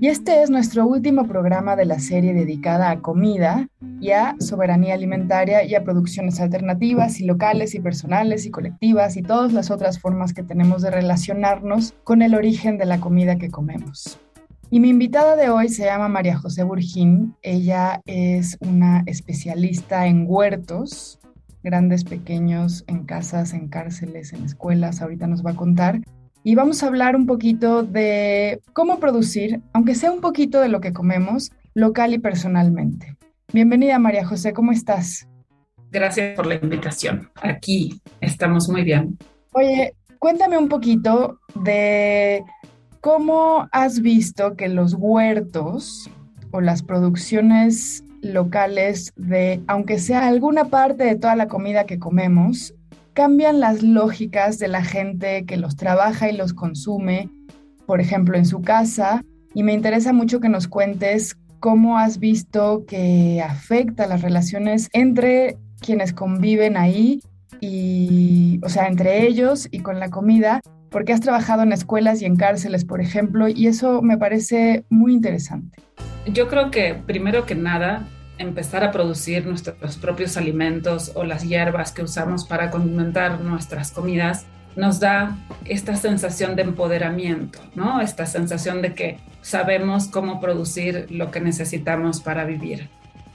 y este es nuestro último programa de la serie dedicada a comida y a soberanía alimentaria y a producciones alternativas y locales y personales y colectivas y todas las otras formas que tenemos de relacionarnos con el origen de la comida que comemos. Y mi invitada de hoy se llama María José Burjín. Ella es una especialista en huertos, grandes, pequeños, en casas, en cárceles, en escuelas. Ahorita nos va a contar y vamos a hablar un poquito de cómo producir, aunque sea un poquito de lo que comemos, local y personalmente. Bienvenida María José, ¿cómo estás? Gracias por la invitación. Aquí estamos muy bien. Oye, cuéntame un poquito de cómo has visto que los huertos o las producciones locales de, aunque sea alguna parte de toda la comida que comemos, cambian las lógicas de la gente que los trabaja y los consume, por ejemplo, en su casa. Y me interesa mucho que nos cuentes cómo has visto que afecta las relaciones entre quienes conviven ahí y, o sea, entre ellos y con la comida, porque has trabajado en escuelas y en cárceles, por ejemplo, y eso me parece muy interesante. Yo creo que primero que nada empezar a producir nuestros propios alimentos o las hierbas que usamos para condimentar nuestras comidas, nos da esta sensación de empoderamiento, ¿no? Esta sensación de que sabemos cómo producir lo que necesitamos para vivir.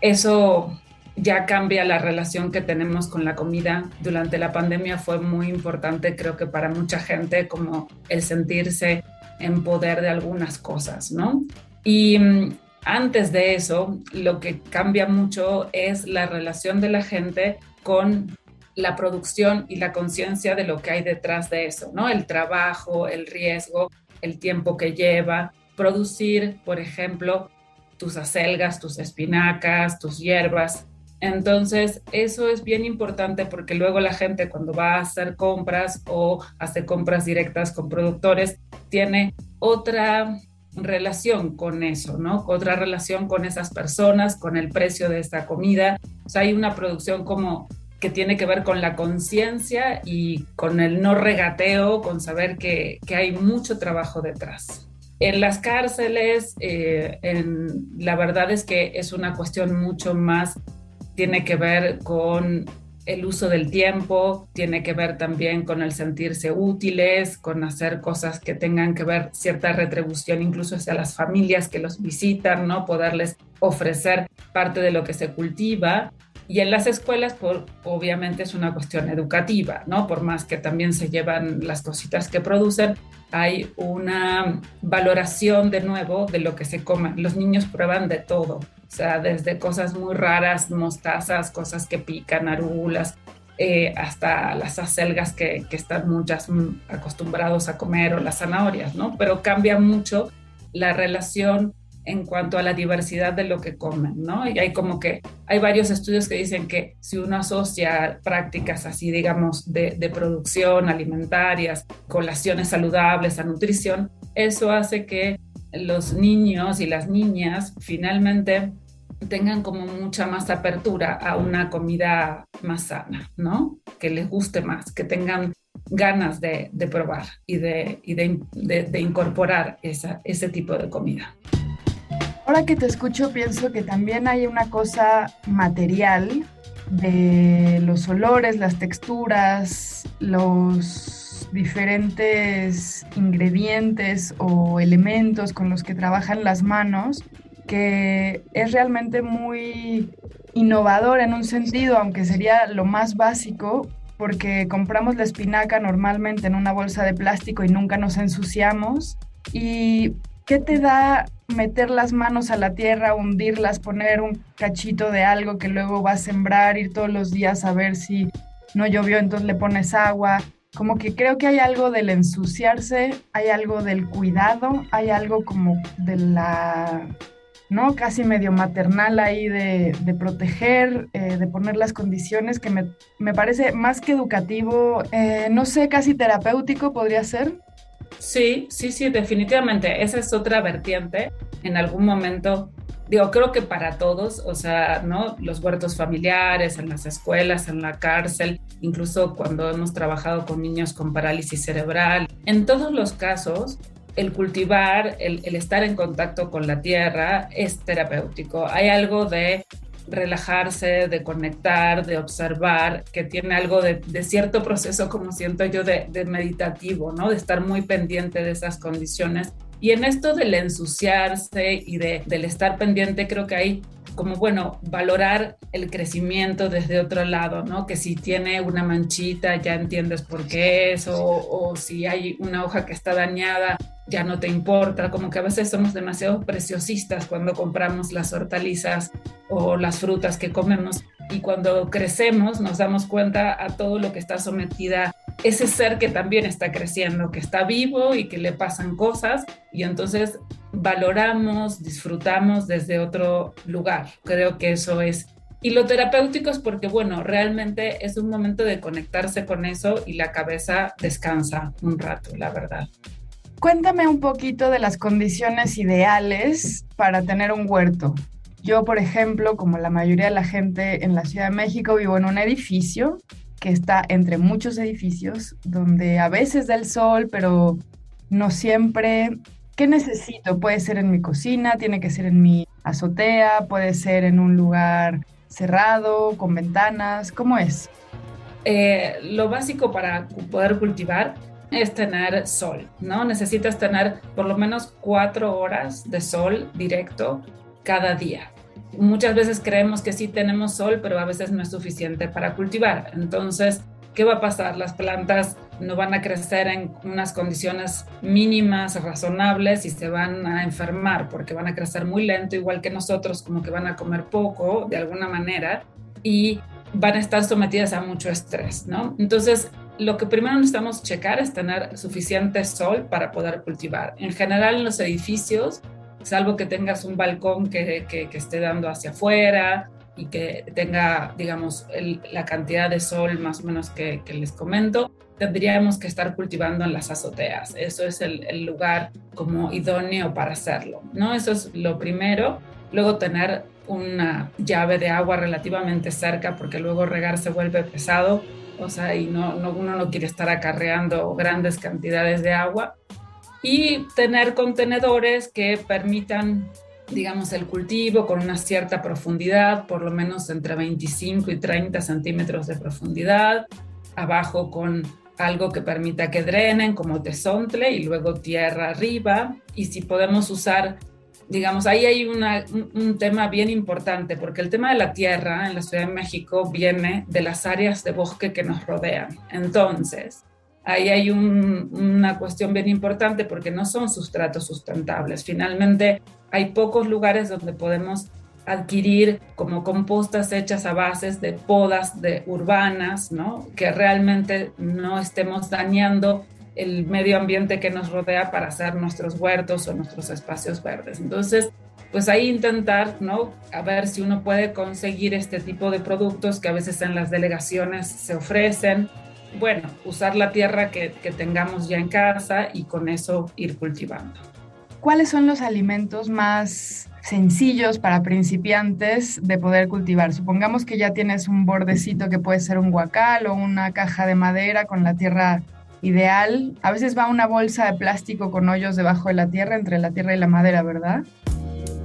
Eso ya cambia la relación que tenemos con la comida. Durante la pandemia fue muy importante, creo que para mucha gente, como el sentirse en poder de algunas cosas, ¿no? Y mm, antes de eso, lo que cambia mucho es la relación de la gente con la producción y la conciencia de lo que hay detrás de eso, ¿no? El trabajo, el riesgo, el tiempo que lleva. Producir, por ejemplo, tus acelgas, tus espinacas, tus hierbas. Entonces, eso es bien importante porque luego la gente cuando va a hacer compras o hace compras directas con productores, tiene otra relación con eso, ¿no? Otra relación con esas personas, con el precio de esta comida. O sea, hay una producción como que tiene que ver con la conciencia y con el no regateo, con saber que, hay mucho trabajo detrás. En las cárceles, eh, la verdad es que es una cuestión mucho más, tiene que ver con el uso del tiempo tiene que ver también con el sentirse útiles, con hacer cosas que tengan que ver cierta retribución incluso hacia las familias que los visitan, ¿no? Poderles ofrecer parte de lo que se cultiva. Y en las escuelas, por, obviamente es una cuestión educativa, ¿no? Por más que también se llevan las cositas que producen, hay una valoración de nuevo de lo que se come. Los niños prueban de todo. O sea, desde cosas muy raras, mostazas, cosas que pican, arulas, eh, hasta las acelgas que, que, están muchas acostumbrados a comer o las zanahorias, ¿no? Pero cambia mucho la relación en cuanto a la diversidad de lo que comen, ¿no? Y hay como que, hay varios estudios que dicen que si uno asocia prácticas así, digamos, de, de producción alimentarias, colaciones saludables a nutrición, eso hace que los niños y las niñas finalmente tengan como mucha más apertura a una comida más sana, ¿no? Que les guste más, que tengan ganas de, probar y, de, de, incorporar ese tipo de comida. Ahora que te escucho, pienso que también hay una cosa material de los olores, las texturas, los diferentes ingredientes o elementos con los que trabajan las manos que es realmente muy innovador en un sentido, aunque sería lo más básico, porque compramos la espinaca normalmente en una bolsa de plástico y nunca nos ensuciamos. ¿Y qué te da meter las manos a la tierra, hundirlas, poner un cachito de algo que luego va a sembrar, ir todos los días a ver si no llovió, entonces le pones agua? como que creo que hay algo del ensuciarse, hay algo del cuidado, hay algo como de la, ¿no? Casi medio maternal ahí de, proteger, eh, de poner las condiciones que me, parece más que educativo, eh, no sé, casi terapéutico podría ser. Sí, sí, sí, definitivamente. Esa es otra vertiente. En algún momento digo, creo que para todos, o sea, ¿no? Los huertos familiares, en las escuelas, en la cárcel, incluso cuando hemos trabajado con niños con parálisis cerebral, en todos los casos, el cultivar, el, estar en contacto con la tierra es terapéutico. Hay algo de relajarse, de conectar, de observar, que tiene algo de, cierto proceso, como siento yo, de, meditativo, ¿no? De estar muy pendiente de esas condiciones y en esto del ensuciarse y de, del estar pendiente, creo que hay como, bueno, valorar el crecimiento desde otro lado, ¿no? Que si tiene una manchita ya entiendes por qué es, o si hay una hoja que está dañada, ya no te importa, como que a veces somos demasiado preciosistas cuando compramos las hortalizas o las frutas que comemos y cuando crecemos nos damos cuenta a todo lo que está sometida ese ser que también está creciendo, que está vivo y que le pasan cosas y entonces valoramos, disfrutamos desde otro lugar. Creo que eso es. Y lo terapéutico es porque, bueno, realmente es un momento de conectarse con eso y la cabeza descansa un rato, la verdad. Cuéntame un poquito de las condiciones ideales para tener un huerto. Yo, por ejemplo, como la mayoría de la gente en la Ciudad de México, vivo en un edificio que está entre muchos edificios, donde a veces da el sol, pero no siempre. ¿Qué necesito? Puede ser en mi cocina, tiene que ser en mi azotea, puede ser en un lugar cerrado, con ventanas. ¿Cómo es? Eh, lo básico para poder cultivar es tener sol, ¿no? Necesitas tener por lo menos cuatro horas de sol directo cada día muchas veces creemos que sí tenemos sol, pero a veces no es suficiente para cultivar. Entonces, ¿qué va a pasar? Las plantas no van a crecer en unas condiciones mínimas, razonables y se van a enfermar porque van a crecer muy lento, igual que nosotros, como que van a comer poco de alguna manera y van a estar sometidas a mucho estrés, ¿no? Entonces, lo que primero necesitamos checar es tener suficiente sol para poder cultivar. En general, en los edificios, salvo que tengas un balcón que, esté dando hacia afuera y que tenga, digamos, la cantidad de sol más o menos que, que, les comento, tendríamos que estar cultivando en las azoteas. Eso es el, el, lugar como idóneo para hacerlo, ¿no? Eso es lo primero. Luego tener una llave de agua relativamente cerca porque luego regar se vuelve pesado, o sea, y no, no uno no quiere estar acarreando grandes cantidades de agua y tener contenedores que permitan, digamos, el cultivo con una cierta profundidad, por lo menos entre 25 y 30 centímetros de profundidad, abajo con algo que permita que drenen como tesontle y luego tierra arriba. Y si podemos usar, digamos, ahí hay un, un, tema bien importante, porque el tema de la tierra en la Ciudad de México viene de las áreas de bosque que nos rodean. Entonces, ahí hay una cuestión bien importante porque no son sustratos sustentables. Finalmente, hay pocos lugares donde podemos adquirir como compostas hechas a bases de podas de urbanas, ¿no? Que realmente no estemos dañando el medio ambiente que nos rodea para hacer nuestros huertos o nuestros espacios verdes. Entonces, pues ahí intentar, ¿no? A ver si uno puede conseguir este tipo de productos que a veces en las delegaciones se ofrecen bueno, usar la tierra que, tengamos ya en casa y con eso ir cultivando. ¿Cuáles son los alimentos más sencillos para principiantes de poder cultivar? Supongamos que ya tienes un bordecito que puede ser un guacal o una caja de madera con la tierra ideal. A veces va una bolsa de plástico con hoyos debajo de la tierra, entre la tierra y la madera, ¿verdad?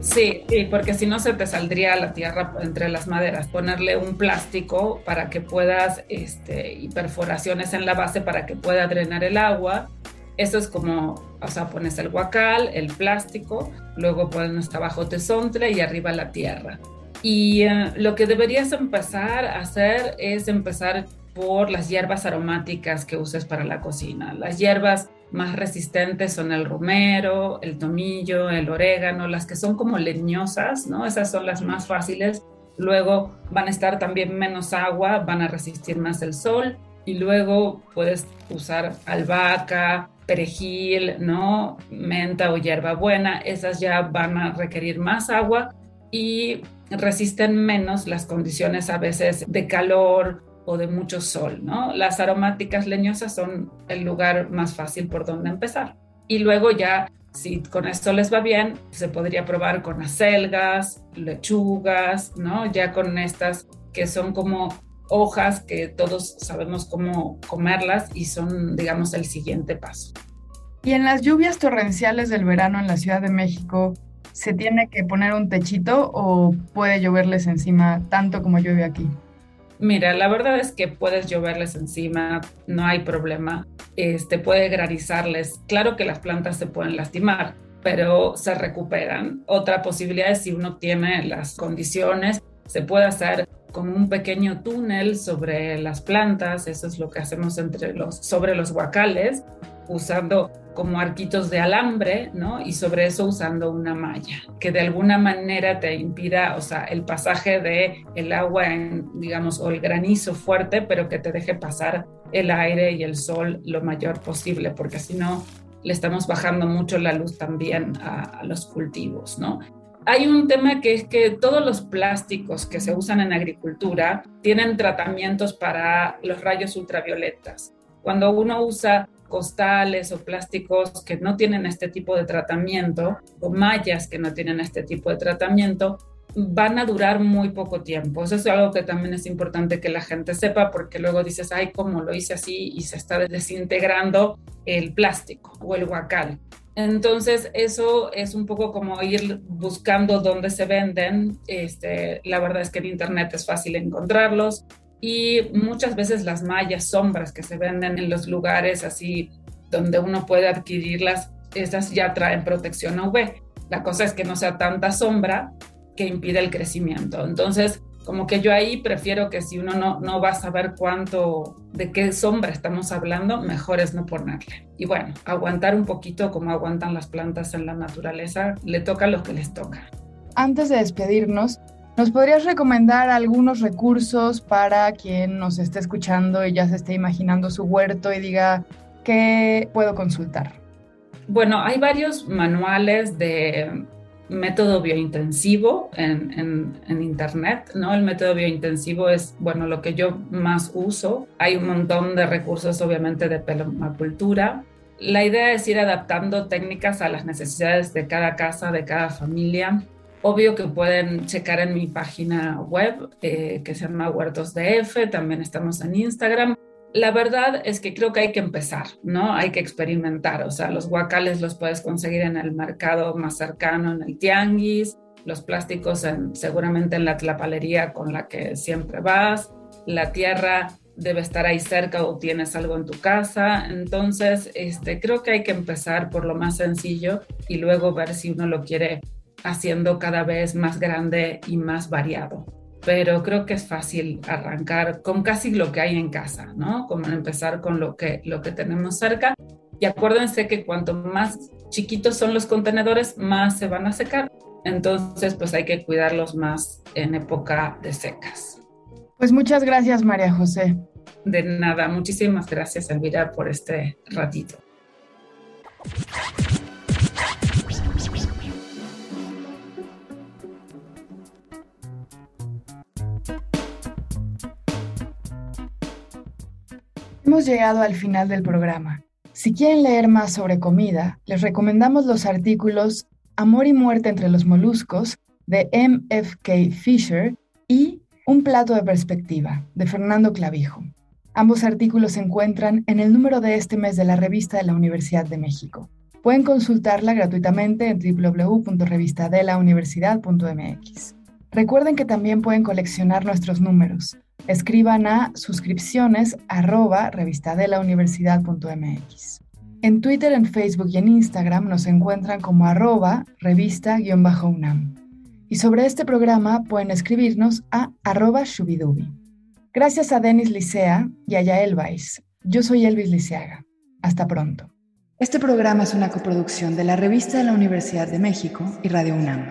Sí, porque si no se te saldría la tierra entre las maderas. Ponerle un plástico para que puedas, este, y perforaciones en la base para que pueda drenar el agua. Eso es como, o sea, pones el guacal, el plástico, luego pones abajo tesontle y arriba la tierra. Y eh, lo que deberías empezar a hacer es empezar por las hierbas aromáticas que uses para la cocina. Las hierbas más resistentes son el romero, el tomillo, el orégano, las que son como leñosas, ¿no? Esas son las más fáciles. Luego van a estar también menos agua, van a resistir más el sol y luego puedes usar albahaca, perejil, ¿no? Menta o hierbabuena, esas ya van a requerir más agua y resisten menos las condiciones a veces de calor o de mucho sol, ¿no? Las aromáticas leñosas son el lugar más fácil por donde empezar. Y luego ya, si con esto les va bien, se podría probar con acelgas, lechugas, ¿no? Ya con estas que son como hojas que todos sabemos cómo comerlas y son, digamos, el siguiente paso. Y en las lluvias torrenciales del verano en la Ciudad de México, ¿se tiene que poner un techito o puede lloverles encima tanto como llueve aquí? Mira, la verdad es que puedes lloverles encima, no hay problema. Este puede granizarles. Claro que las plantas se pueden lastimar, pero se recuperan. Otra posibilidad es si uno tiene las condiciones, se puede hacer como un pequeño túnel sobre las plantas, eso es lo que hacemos entre los, sobre los guacales, usando como arquitos de alambre, ¿no? Y sobre eso usando una malla, que de alguna manera te impida, o sea, el pasaje de el agua en, digamos, o el granizo fuerte, pero que te deje pasar el aire y el sol lo mayor posible, porque si no, le estamos bajando mucho la luz también a, a los cultivos, ¿no? hay un tema que es que todos los plásticos que se usan en agricultura tienen tratamientos para los rayos ultravioletas. Cuando uno usa costales o plásticos que no tienen este tipo de tratamiento o mallas que no tienen este tipo de tratamiento, van a durar muy poco tiempo. Eso es algo que también es importante que la gente sepa porque luego dices, ay, ¿cómo lo hice así? Y se está desintegrando el plástico o el guacal. Entonces, eso es un poco como ir buscando dónde se venden. Este, la verdad es que en Internet es fácil encontrarlos y muchas veces las mallas, sombras que se venden en los lugares así donde uno puede adquirirlas, esas ya traen protección UV. La cosa es que no sea tanta sombra que impide el crecimiento. Entonces, como que yo ahí prefiero que si uno no, no va a saber cuánto, de qué sombra estamos hablando, mejor es no ponerle. Y bueno, aguantar un poquito como aguantan las plantas en la naturaleza, le toca lo que les toca. Antes de despedirnos, ¿nos podrías recomendar algunos recursos para quien nos esté escuchando y ya se esté imaginando su huerto y diga, ¿qué puedo consultar? Bueno, hay varios manuales de método biointensivo en, en, internet, ¿no? El método biointensivo es, bueno, lo que yo más uso. Hay un montón de recursos, obviamente, de permacultura. La idea es ir adaptando técnicas a las necesidades de cada casa, de cada familia. Obvio que pueden checar en mi página web eh, que se llama Huertos DF, también estamos en Instagram la verdad es que creo que hay que empezar, ¿no? Hay que experimentar, o sea, los guacales los puedes conseguir en el mercado más cercano, en el tianguis, los plásticos seguramente en la tlapalería con la que siempre vas, la tierra debe estar ahí cerca o tienes algo en tu casa, entonces este, creo que hay que empezar por lo más sencillo y luego ver si uno lo quiere haciendo cada vez más grande y más variado pero creo que es fácil arrancar con casi lo que hay en casa, ¿no? Como empezar con lo que, lo que tenemos cerca. Y acuérdense que cuanto más chiquitos son los contenedores, más se van a secar. Entonces, pues hay que cuidarlos más en época de secas. Pues muchas gracias, María José. De nada, muchísimas gracias, Elvira, por este ratito. Hemos llegado al final del programa. Si quieren leer más sobre comida, les recomendamos los artículos Amor y muerte entre los moluscos de M.F.K. Fisher y Un plato de perspectiva de Fernando Clavijo. Ambos artículos se encuentran en el número de este mes de la revista de la Universidad de México. Pueden consultarla gratuitamente en www.revistadelauniversidad.mx. Recuerden que también pueden coleccionar nuestros números escriban a suscripciones arroba revistadelauniversidad.mx. En Twitter, en Facebook y en Instagram nos encuentran como arroba revista-unam. Y sobre este programa pueden escribirnos a arroba shubidubi. Gracias a Denis Licea y a Yael Weiss. Yo soy Elvis Liceaga. Hasta pronto. Este programa es una coproducción de la Revista de la Universidad de México y Radio UNAM.